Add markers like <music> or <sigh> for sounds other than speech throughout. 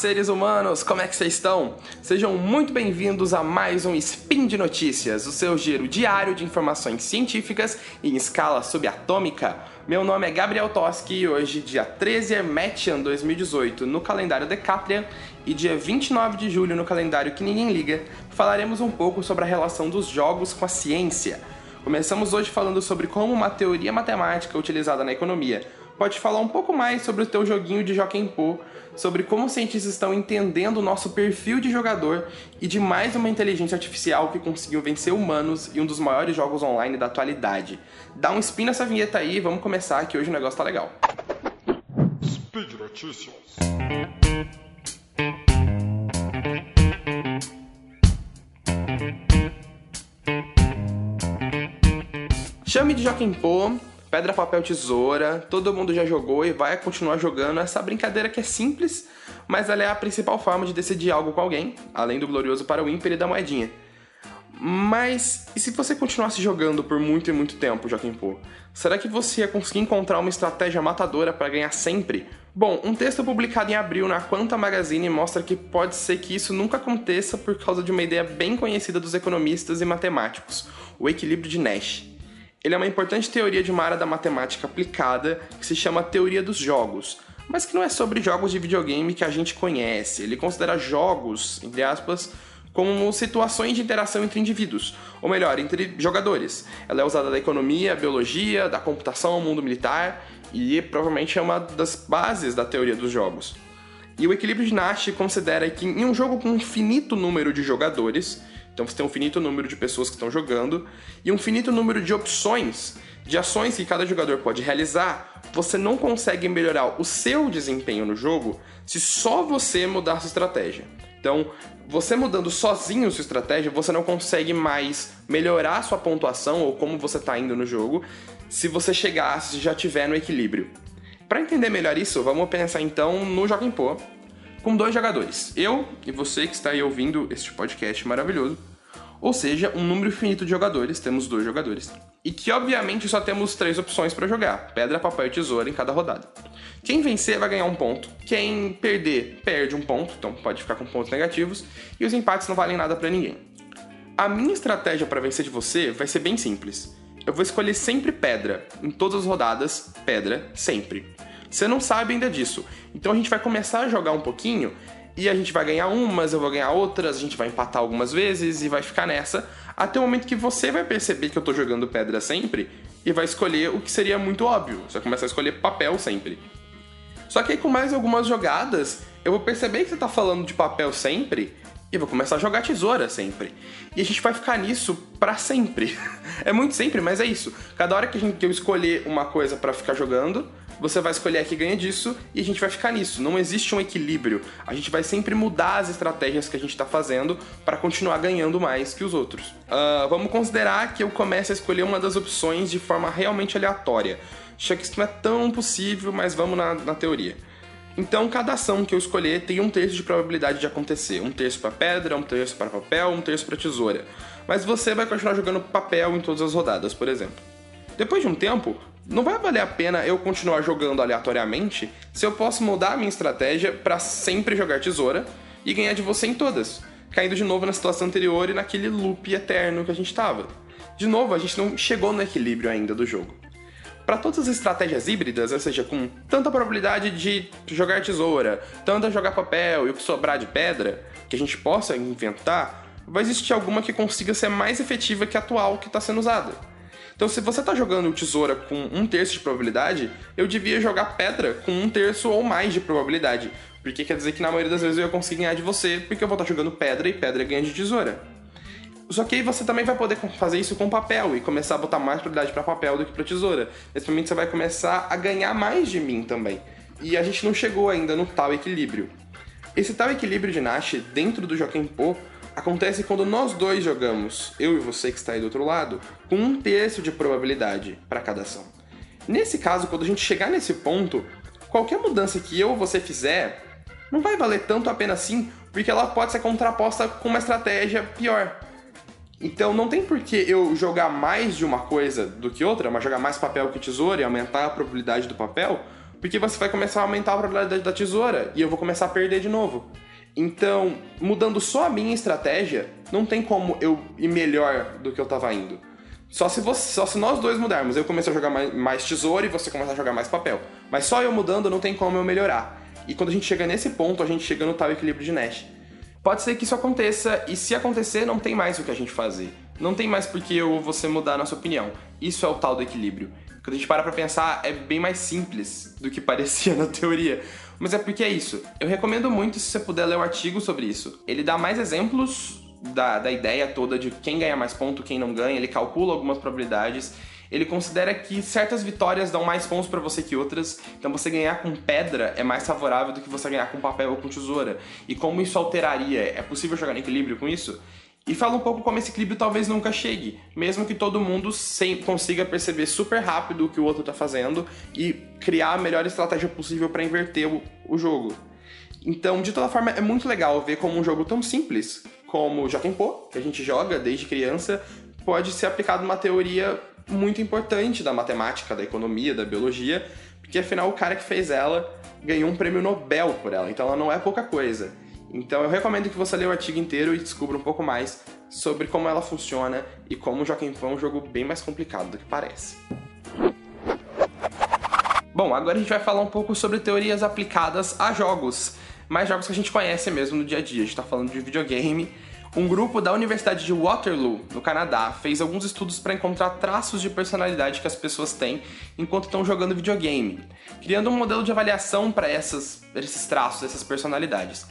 seres humanos, como é que vocês estão? Sejam muito bem-vindos a mais um Spin de Notícias, o seu giro diário de informações científicas em escala subatômica. Meu nome é Gabriel Toski e hoje, dia 13 é Metian 2018 no calendário Decatrian e dia 29 de julho no calendário que ninguém liga, falaremos um pouco sobre a relação dos jogos com a ciência. Começamos hoje falando sobre como uma teoria matemática utilizada na economia pode falar um pouco mais sobre o teu joguinho de Joaquim Pô, sobre como os cientistas estão entendendo o nosso perfil de jogador e de mais uma inteligência artificial que conseguiu vencer humanos e um dos maiores jogos online da atualidade. Dá um spin nessa vinheta aí, vamos começar que hoje o negócio tá legal. Speed Notícias. Chame de Joaquim Pô, pedra, papel, tesoura, todo mundo já jogou e vai continuar jogando essa brincadeira que é simples, mas ela é a principal forma de decidir algo com alguém, além do glorioso para o ímpar e da moedinha. Mas e se você continuasse jogando por muito e muito tempo, Joaquim Pô? Será que você ia conseguir encontrar uma estratégia matadora para ganhar sempre? Bom, um texto publicado em abril na Quanta Magazine mostra que pode ser que isso nunca aconteça por causa de uma ideia bem conhecida dos economistas e matemáticos, o equilíbrio de Nash. Ele é uma importante teoria de uma área da matemática aplicada que se chama teoria dos jogos, mas que não é sobre jogos de videogame que a gente conhece. Ele considera jogos, entre aspas, como situações de interação entre indivíduos, ou melhor, entre jogadores. Ela é usada da economia, biologia, da computação mundo militar e provavelmente é uma das bases da teoria dos jogos. E o equilíbrio de Nash considera que em um jogo com um finito número de jogadores, então você tem um finito número de pessoas que estão jogando e um finito número de opções, de ações que cada jogador pode realizar. Você não consegue melhorar o seu desempenho no jogo se só você mudar sua estratégia. Então, você mudando sozinho sua estratégia, você não consegue mais melhorar sua pontuação ou como você está indo no jogo se você chegar, se já tiver no equilíbrio. Para entender melhor isso, vamos pensar então no Joga Pô, com dois jogadores, eu e você que está aí ouvindo este podcast maravilhoso. Ou seja, um número infinito de jogadores, temos dois jogadores. E que obviamente só temos três opções para jogar: pedra, papel e tesoura em cada rodada. Quem vencer vai ganhar um ponto, quem perder perde um ponto, então pode ficar com pontos negativos, e os empates não valem nada para ninguém. A minha estratégia para vencer de você vai ser bem simples. Eu vou escolher sempre pedra, em todas as rodadas, pedra, sempre. Você não sabe ainda disso. Então a gente vai começar a jogar um pouquinho e a gente vai ganhar umas, eu vou ganhar outras, a gente vai empatar algumas vezes e vai ficar nessa até o momento que você vai perceber que eu tô jogando pedra sempre e vai escolher o que seria muito óbvio. Você vai começar a escolher papel sempre. Só que aí com mais algumas jogadas, eu vou perceber que você tá falando de papel sempre e vou começar a jogar tesoura sempre. E a gente vai ficar nisso para sempre. <laughs> é muito sempre, mas é isso. Cada hora que, gente, que eu escolher uma coisa para ficar jogando, você vai escolher a que ganha disso e a gente vai ficar nisso. Não existe um equilíbrio. A gente vai sempre mudar as estratégias que a gente está fazendo para continuar ganhando mais que os outros. Uh, vamos considerar que eu comece a escolher uma das opções de forma realmente aleatória. Acho que isso não é tão possível, mas vamos na, na teoria. Então, cada ação que eu escolher tem um terço de probabilidade de acontecer. Um terço para pedra, um terço para papel, um terço para tesoura. Mas você vai continuar jogando papel em todas as rodadas, por exemplo. Depois de um tempo, não vai valer a pena eu continuar jogando aleatoriamente se eu posso mudar a minha estratégia para sempre jogar tesoura e ganhar de você em todas, caindo de novo na situação anterior e naquele loop eterno que a gente estava. De novo, a gente não chegou no equilíbrio ainda do jogo. Para todas as estratégias híbridas, ou seja, com tanta probabilidade de jogar tesoura, tanta jogar papel e o que sobrar de pedra, que a gente possa inventar, vai existir alguma que consiga ser mais efetiva que a atual que está sendo usada. Então, se você está jogando tesoura com um terço de probabilidade, eu devia jogar pedra com um terço ou mais de probabilidade. Porque quer dizer que na maioria das vezes eu ia conseguir ganhar de você, porque eu vou estar jogando pedra e pedra ganha de tesoura. Só que aí você também vai poder fazer isso com papel e começar a botar mais probabilidade para papel do que para tesoura. Nesse momento você vai começar a ganhar mais de mim também. E a gente não chegou ainda no tal equilíbrio. Esse tal equilíbrio de Nash dentro do Joaquim Pô acontece quando nós dois jogamos, eu e você que está aí do outro lado, com um terço de probabilidade para cada ação. Nesse caso, quando a gente chegar nesse ponto, qualquer mudança que eu ou você fizer não vai valer tanto a pena assim, porque ela pode ser contraposta com uma estratégia pior. Então não tem por que eu jogar mais de uma coisa do que outra, mas jogar mais papel que tesoura e aumentar a probabilidade do papel, Porque você vai começar a aumentar a probabilidade da tesoura e eu vou começar a perder de novo. Então, mudando só a minha estratégia, não tem como eu ir melhor do que eu tava indo. Só se, você, só se nós dois mudarmos. Eu começo a jogar mais, mais tesoura e você começa a jogar mais papel. Mas só eu mudando não tem como eu melhorar. E quando a gente chega nesse ponto, a gente chega no tal equilíbrio de Nash. Pode ser que isso aconteça, e se acontecer, não tem mais o que a gente fazer. Não tem mais porque eu ou você mudar a nossa opinião. Isso é o tal do equilíbrio. Quando a gente para pra pensar, é bem mais simples do que parecia <laughs> na teoria. Mas é porque é isso. Eu recomendo muito se você puder ler um artigo sobre isso. Ele dá mais exemplos da, da ideia toda de quem ganha mais ponto, quem não ganha, ele calcula algumas probabilidades. Ele considera que certas vitórias dão mais pontos para você que outras, então você ganhar com pedra é mais favorável do que você ganhar com papel ou com tesoura. E como isso alteraria? É possível jogar em equilíbrio com isso? E fala um pouco como esse equilíbrio talvez nunca chegue, mesmo que todo mundo sem, consiga perceber super rápido o que o outro está fazendo e criar a melhor estratégia possível para inverter o, o jogo. Então, de toda forma, é muito legal ver como um jogo tão simples como Jokenpô, que a gente joga desde criança, pode ser aplicado uma teoria muito importante da matemática, da economia, da biologia, porque afinal o cara que fez ela ganhou um prêmio Nobel por ela, então ela não é pouca coisa. Então eu recomendo que você leia o artigo inteiro e descubra um pouco mais sobre como ela funciona e como o Joaquim é um jogo bem mais complicado do que parece. Bom, agora a gente vai falar um pouco sobre teorias aplicadas a jogos mas jogos que a gente conhece mesmo no dia a dia. A gente tá falando de videogame. Um grupo da Universidade de Waterloo, no Canadá, fez alguns estudos para encontrar traços de personalidade que as pessoas têm enquanto estão jogando videogame, criando um modelo de avaliação para esses traços, essas personalidades.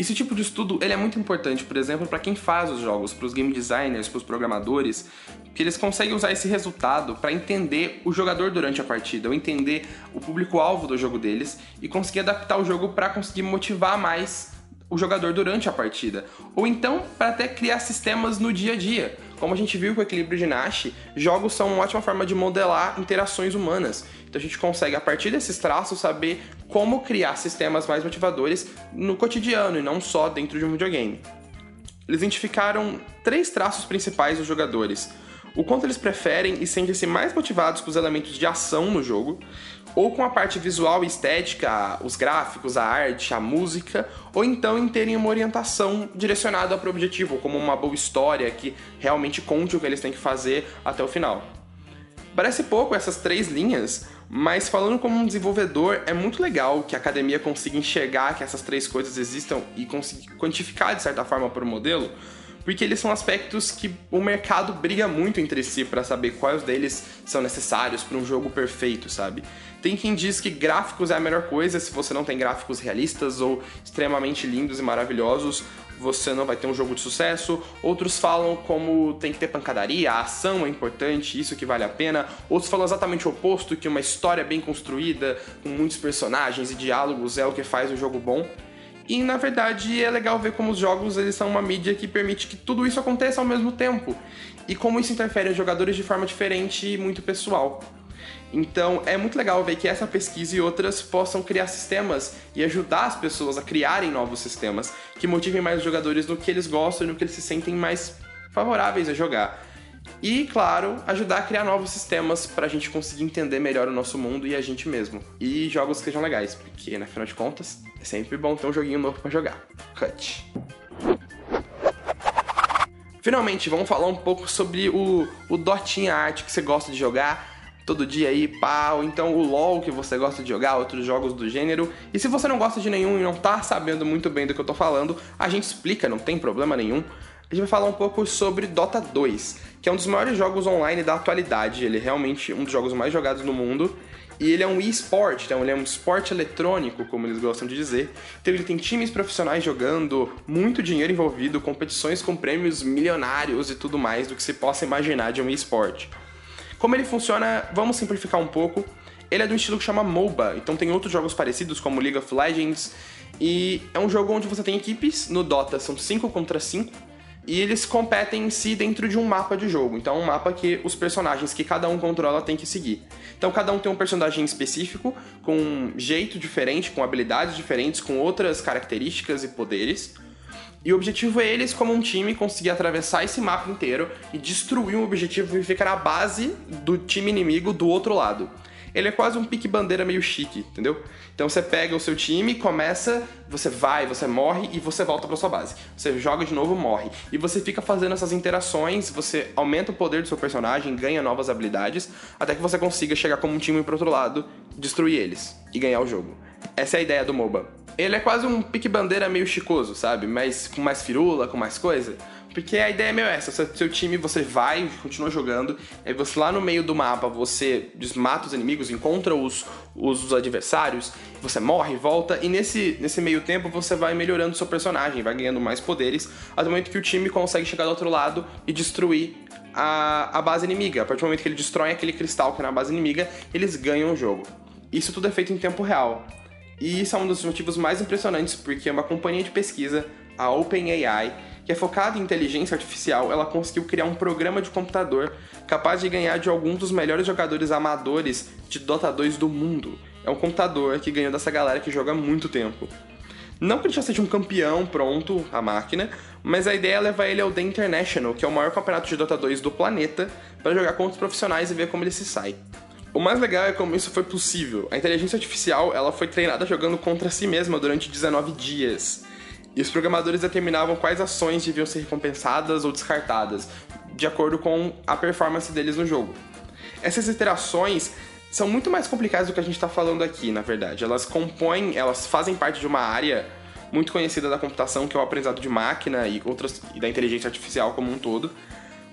Esse tipo de estudo ele é muito importante, por exemplo, para quem faz os jogos, para os game designers, para os programadores, que eles conseguem usar esse resultado para entender o jogador durante a partida, ou entender o público-alvo do jogo deles e conseguir adaptar o jogo para conseguir motivar mais o jogador durante a partida, ou então para até criar sistemas no dia a dia. Como a gente viu com o equilíbrio de Nash, jogos são uma ótima forma de modelar interações humanas. Então a gente consegue, a partir desses traços, saber como criar sistemas mais motivadores no cotidiano e não só dentro de um videogame. Eles identificaram três traços principais dos jogadores: o quanto eles preferem e sentem-se mais motivados com os elementos de ação no jogo, ou com a parte visual e estética, os gráficos, a arte, a música, ou então em terem uma orientação direcionada para o objetivo, como uma boa história que realmente conte o que eles têm que fazer até o final. Parece pouco essas três linhas, mas falando como um desenvolvedor, é muito legal que a academia consiga enxergar que essas três coisas existam e conseguir quantificar de certa forma por um modelo, porque eles são aspectos que o mercado briga muito entre si para saber quais deles são necessários para um jogo perfeito, sabe? Tem quem diz que gráficos é a melhor coisa se você não tem gráficos realistas ou extremamente lindos e maravilhosos, você não vai ter um jogo de sucesso. Outros falam como tem que ter pancadaria, a ação é importante, isso que vale a pena. Outros falam exatamente o oposto, que uma história bem construída, com muitos personagens e diálogos é o que faz o jogo bom. E na verdade é legal ver como os jogos eles são uma mídia que permite que tudo isso aconteça ao mesmo tempo. E como isso interfere em jogadores de forma diferente e muito pessoal. Então é muito legal ver que essa pesquisa e outras possam criar sistemas e ajudar as pessoas a criarem novos sistemas que motivem mais os jogadores no que eles gostam e no que eles se sentem mais favoráveis a jogar. E, claro, ajudar a criar novos sistemas para a gente conseguir entender melhor o nosso mundo e a gente mesmo. E jogos que sejam legais, porque, na final de contas, é sempre bom ter um joguinho novo para jogar. Cut. Finalmente, vamos falar um pouco sobre o, o Dotinha Arte que você gosta de jogar todo dia aí, pá, ou então o LoL que você gosta de jogar, outros jogos do gênero. E se você não gosta de nenhum e não tá sabendo muito bem do que eu tô falando, a gente explica, não tem problema nenhum. A gente vai falar um pouco sobre Dota 2, que é um dos maiores jogos online da atualidade. Ele é realmente um dos jogos mais jogados no mundo. E ele é um e-sport, então ele é um esporte eletrônico, como eles gostam de dizer. Então ele tem times profissionais jogando, muito dinheiro envolvido, competições com prêmios milionários e tudo mais do que se possa imaginar de um e-sport. Como ele funciona, vamos simplificar um pouco. Ele é do estilo que chama MOBA, então tem outros jogos parecidos como League of Legends. E é um jogo onde você tem equipes, no Dota são 5 contra 5, e eles competem em si dentro de um mapa de jogo. Então, é um mapa que os personagens que cada um controla tem que seguir. Então, cada um tem um personagem específico, com um jeito diferente, com habilidades diferentes, com outras características e poderes. E o objetivo é eles, como um time, conseguir atravessar esse mapa inteiro e destruir um objetivo e ficar na base do time inimigo do outro lado. Ele é quase um pique bandeira meio chique, entendeu? Então você pega o seu time, começa, você vai, você morre e você volta para sua base. Você joga de novo, morre. E você fica fazendo essas interações, você aumenta o poder do seu personagem, ganha novas habilidades, até que você consiga chegar como um time pro outro lado, destruir eles e ganhar o jogo. Essa é a ideia do MOBA. Ele é quase um pique bandeira meio chicoso, sabe? Mas com mais firula, com mais coisa. Porque a ideia é meio essa, seu time você vai, continua jogando, aí você lá no meio do mapa você desmata os inimigos, encontra os, os adversários, você morre, volta, e nesse, nesse meio tempo você vai melhorando seu personagem, vai ganhando mais poderes, até o momento que o time consegue chegar do outro lado e destruir a, a base inimiga. A partir do momento que ele destrói aquele cristal que é na base inimiga, eles ganham o jogo. Isso tudo é feito em tempo real. E isso é um dos motivos mais impressionantes, porque é uma companhia de pesquisa, a OpenAI, que é focada em inteligência artificial, ela conseguiu criar um programa de computador capaz de ganhar de alguns dos melhores jogadores amadores de Dota 2 do mundo. É um computador que ganhou dessa galera que joga há muito tempo. Não que ele já seja um campeão pronto, a máquina, mas a ideia é levar ele ao The International, que é o maior campeonato de Dota 2 do planeta, para jogar contra os profissionais e ver como ele se sai. O mais legal é como isso foi possível. A inteligência artificial ela foi treinada jogando contra si mesma durante 19 dias. E os programadores determinavam quais ações deviam ser recompensadas ou descartadas, de acordo com a performance deles no jogo. Essas interações são muito mais complicadas do que a gente está falando aqui, na verdade. Elas compõem, elas fazem parte de uma área muito conhecida da computação, que é o aprendizado de máquina e outras e da inteligência artificial como um todo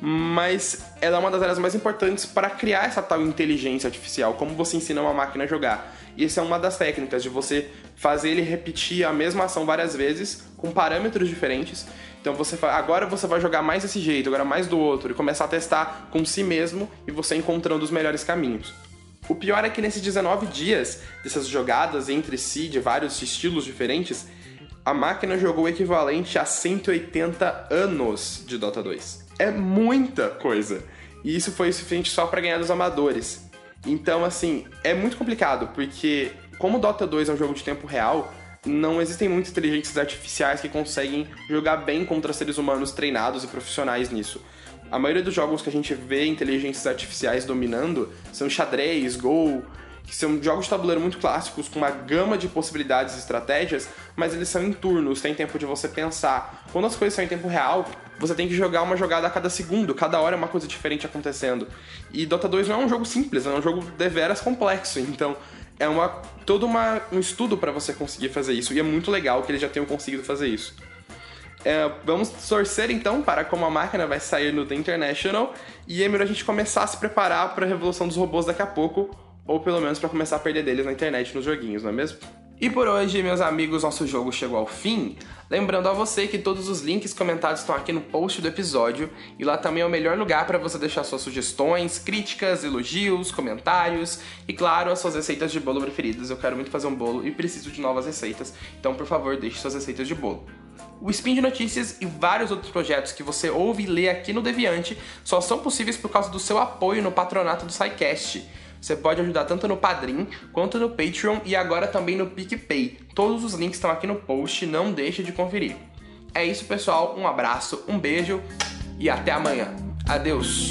mas ela é uma das áreas mais importantes para criar essa tal inteligência artificial, como você ensina uma máquina a jogar. E essa é uma das técnicas de você fazer ele repetir a mesma ação várias vezes com parâmetros diferentes. Então você agora você vai jogar mais desse jeito, agora mais do outro e começar a testar com si mesmo e você encontrando os melhores caminhos. O pior é que nesses 19 dias dessas jogadas entre si de vários estilos diferentes, a máquina jogou o equivalente a 180 anos de Dota 2 é muita coisa. E isso foi suficiente só para ganhar dos amadores. Então, assim, é muito complicado, porque como Dota 2 é um jogo de tempo real, não existem muitas inteligências artificiais que conseguem jogar bem contra seres humanos treinados e profissionais nisso. A maioria dos jogos que a gente vê inteligências artificiais dominando são xadrez, Go, que são jogos de tabuleiro muito clássicos, com uma gama de possibilidades e estratégias, mas eles são em turnos, tem tempo de você pensar. Quando as coisas são em tempo real, você tem que jogar uma jogada a cada segundo, cada hora é uma coisa diferente acontecendo. E Dota 2 não é um jogo simples, é um jogo deveras complexo, então é uma todo uma, um estudo para você conseguir fazer isso, e é muito legal que eles já tenham conseguido fazer isso. É, vamos torcer então para como a máquina vai sair no The International e é melhor a gente começar a se preparar para a revolução dos robôs daqui a pouco, ou pelo menos para começar a perder deles na internet nos joguinhos, não é mesmo? E por hoje, meus amigos, nosso jogo chegou ao fim. Lembrando a você que todos os links comentados estão aqui no post do episódio e lá também é o melhor lugar para você deixar suas sugestões, críticas, elogios, comentários e, claro, as suas receitas de bolo preferidas. Eu quero muito fazer um bolo e preciso de novas receitas, então, por favor, deixe suas receitas de bolo. O Spin de Notícias e vários outros projetos que você ouve e lê aqui no Deviante só são possíveis por causa do seu apoio no patronato do SciCast. Você pode ajudar tanto no Padrim quanto no Patreon e agora também no PicPay. Todos os links estão aqui no post, não deixe de conferir. É isso, pessoal. Um abraço, um beijo e até amanhã. Adeus!